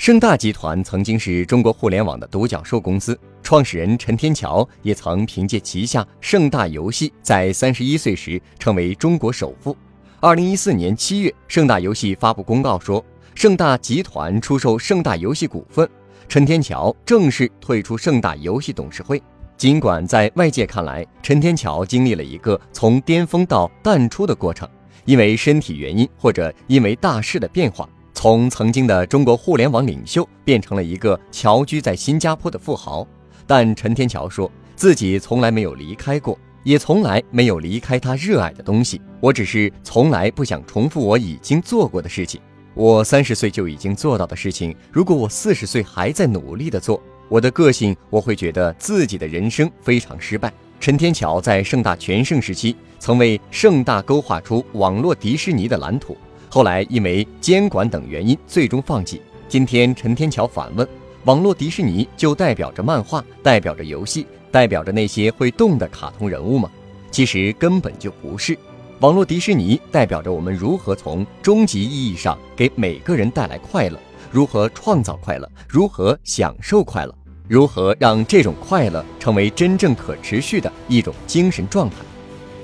盛大集团曾经是中国互联网的独角兽公司，创始人陈天桥也曾凭借旗下盛大游戏，在三十一岁时成为中国首富。二零一四年七月，盛大游戏发布公告说，盛大集团出售盛大游戏股份，陈天桥正式退出盛大游戏董事会。尽管在外界看来，陈天桥经历了一个从巅峰到淡出的过程，因为身体原因或者因为大势的变化。从曾经的中国互联网领袖变成了一个侨居在新加坡的富豪，但陈天桥说自己从来没有离开过，也从来没有离开他热爱的东西。我只是从来不想重复我已经做过的事情。我三十岁就已经做到的事情，如果我四十岁还在努力的做，我的个性，我会觉得自己的人生非常失败。陈天桥在盛大全盛时期，曾为盛大勾画出网络迪士尼的蓝图。后来因为监管等原因，最终放弃。今天陈天桥反问：网络迪士尼就代表着漫画，代表着游戏，代表着那些会动的卡通人物吗？其实根本就不是。网络迪士尼代表着我们如何从终极意义上给每个人带来快乐，如何创造快乐，如何享受快乐，如何让这种快乐成为真正可持续的一种精神状态。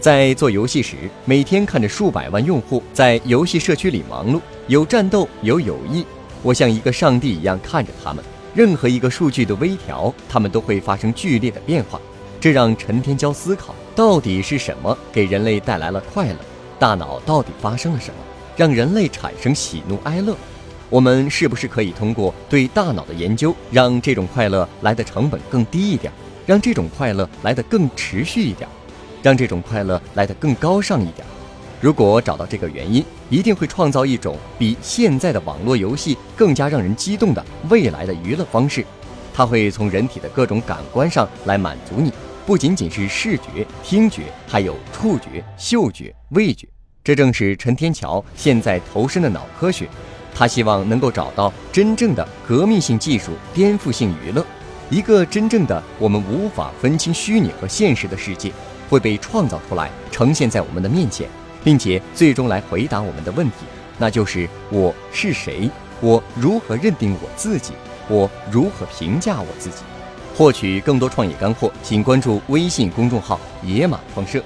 在做游戏时，每天看着数百万用户在游戏社区里忙碌，有战斗，有友谊。我像一个上帝一样看着他们，任何一个数据的微调，他们都会发生剧烈的变化。这让陈天骄思考：到底是什么给人类带来了快乐？大脑到底发生了什么，让人类产生喜怒哀乐？我们是不是可以通过对大脑的研究，让这种快乐来的成本更低一点，让这种快乐来的更持续一点？让这种快乐来得更高尚一点。如果找到这个原因，一定会创造一种比现在的网络游戏更加让人激动的未来的娱乐方式。它会从人体的各种感官上来满足你，不仅仅是视觉、听觉，还有触觉、嗅觉、味觉。这正是陈天桥现在投身的脑科学。他希望能够找到真正的革命性技术，颠覆性娱乐，一个真正的我们无法分清虚拟和现实的世界。会被创造出来，呈现在我们的面前，并且最终来回答我们的问题，那就是我是谁？我如何认定我自己？我如何评价我自己？获取更多创业干货，请关注微信公众号“野马创社”。